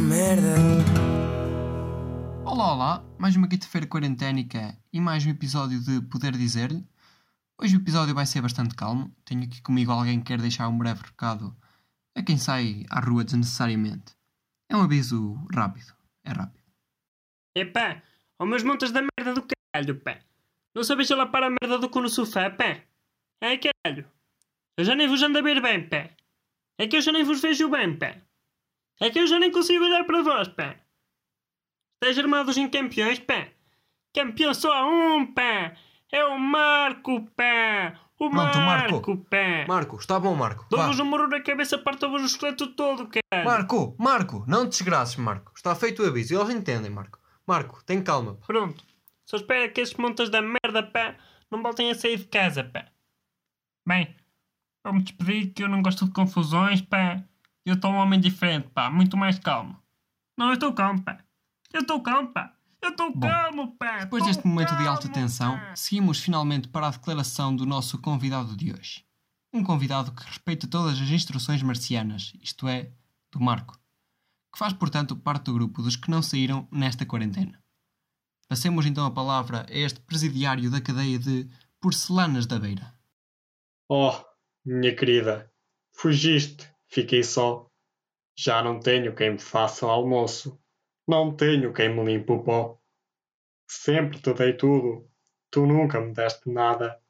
merda. Olá, olá, mais uma quinta-feira quarenténica e mais um episódio de Poder Dizer-lhe. Hoje o episódio vai ser bastante calmo. Tenho aqui comigo alguém que quer deixar um breve recado a quem sai à rua desnecessariamente. É um aviso rápido. É rápido. Epá, ó meus montas da merda do caralho, pé. Não sabes ela para a merda do cu no sofá, pé? Ai caralho. Eu já nem vos ando a ver bem, pé. É que eu já nem vos vejo bem, pé. É que eu já nem consigo olhar para vós, pá. Estáis armados em campeões, pá. Campeão só há um, pá. É o Marco, pá. O Pronto, Marco, Marco. pá. Marco, está bom, Marco. Dou-vos um murro na cabeça, parto-vos o esqueleto todo, caralho. Marco, Marco, não te desgraçes, Marco. Está feito o aviso. Eles entendem, Marco. Marco, tem calma. pá. Pronto. Só espero que esses montas da merda, pá, não voltem a sair de casa, pá. Bem, vou-me despedir que eu não gosto de confusões, pá. Eu estou um homem diferente, pá, muito mais calmo. Não, eu estou calmo, pá. Eu estou calmo, pá. Eu estou calmo, pá. Depois Tô deste momento de alta tensão, pá. seguimos finalmente para a declaração do nosso convidado de hoje. Um convidado que respeita todas as instruções marcianas, isto é, do Marco, que faz, portanto, parte do grupo dos que não saíram nesta quarentena. Passemos então a palavra a este presidiário da cadeia de Porcelanas da Beira. Oh, minha querida, fugiste, fiquei só. Já não tenho quem me faça o almoço, não tenho quem me limpe o pó. Sempre te dei tudo, tu nunca me deste nada.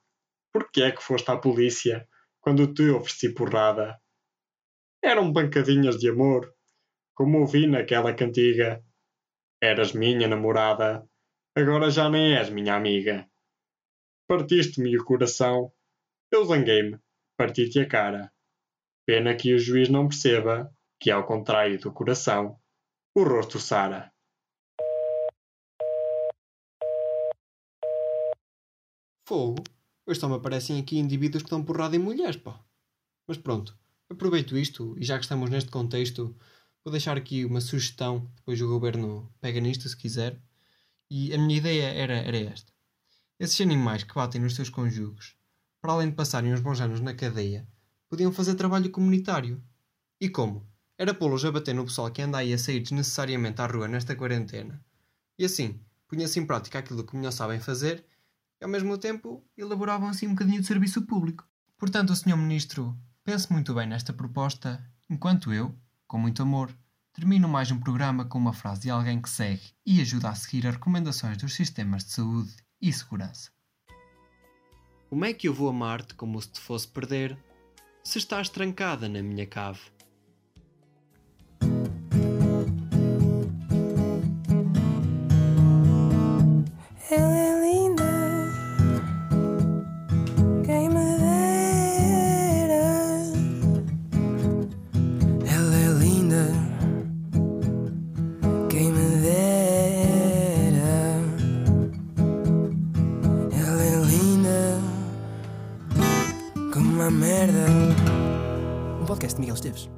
Por que é que foste à polícia quando te ofereci porrada? Eram bancadinhas de amor, como ouvi naquela cantiga. Eras minha namorada, agora já nem és minha amiga. Partiste-me o coração, eu zanguei-me, parti-te a cara. Pena que o juiz não perceba que, ao contrário do coração, o rosto sara. Fogo? Hoje só me aparecem aqui indivíduos que dão porrada em mulheres, pá. Mas pronto, aproveito isto e já que estamos neste contexto, vou deixar aqui uma sugestão, depois o governo pega nisto se quiser. E a minha ideia era, era esta. Esses animais que batem nos seus cônjuges, para além de passarem uns bons anos na cadeia, podiam fazer trabalho comunitário. E como? Era pô-los a bater no pessoal que anda aí a sair desnecessariamente à rua nesta quarentena. E assim, punha-se em prática aquilo que melhor sabem fazer e ao mesmo tempo elaboravam assim um bocadinho de serviço público. Portanto, o Sr. Ministro pense muito bem nesta proposta, enquanto eu, com muito amor, termino mais um programa com uma frase de alguém que segue e ajuda a seguir as recomendações dos sistemas de saúde e segurança. Como é que eu vou amar-te como se te fosse perder, se estás trancada na minha cave? Merda. Um podcast de Miguel Esteves.